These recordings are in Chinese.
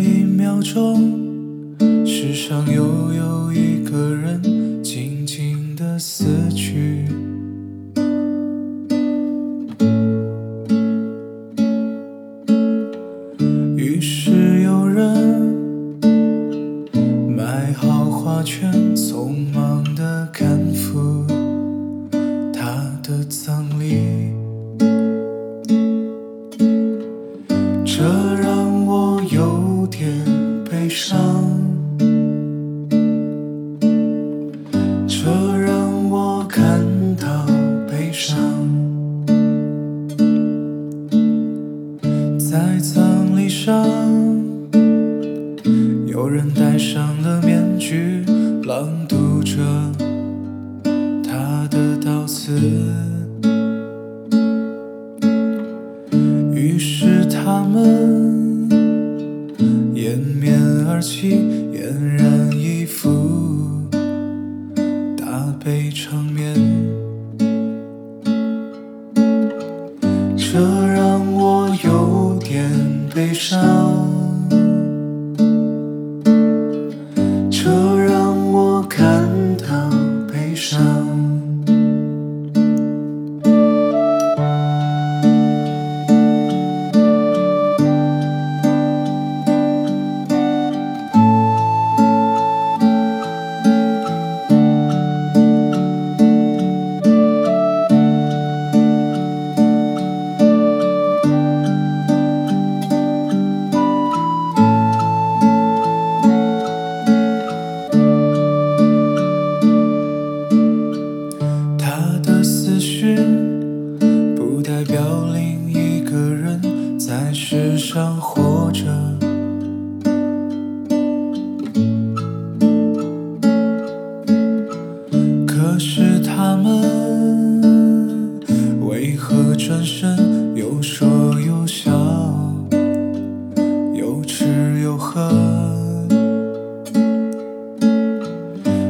一秒钟世上又有一个人静静的死去。于是有人买好花圈匆忙上，有人戴上了面具，朗读着他的悼词。于是他们掩面而泣，俨然一副大悲场面。这让我有点悲伤，身又说又笑，又吃又喝？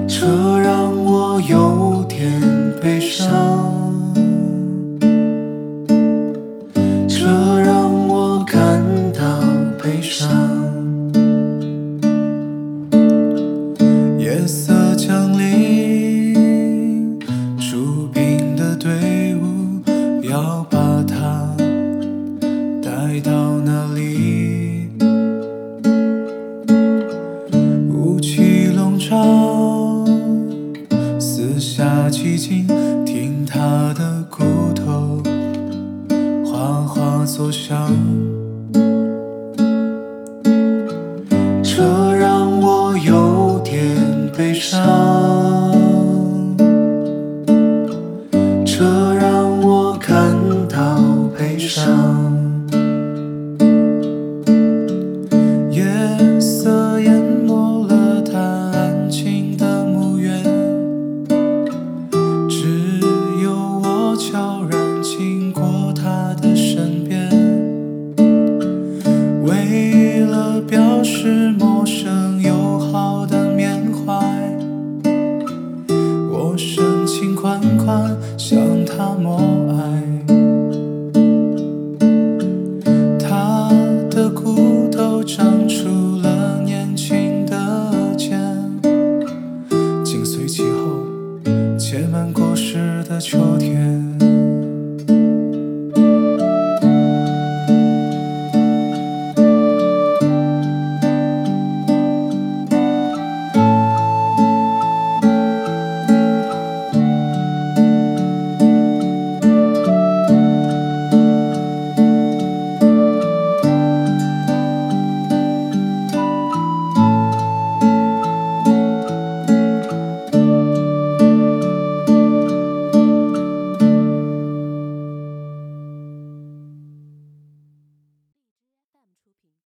这让我有点悲伤，气笼罩，四下寂静，听他的骨头哗哗作响。这让我有点悲伤，这让我感到悲伤。款款向他默哀。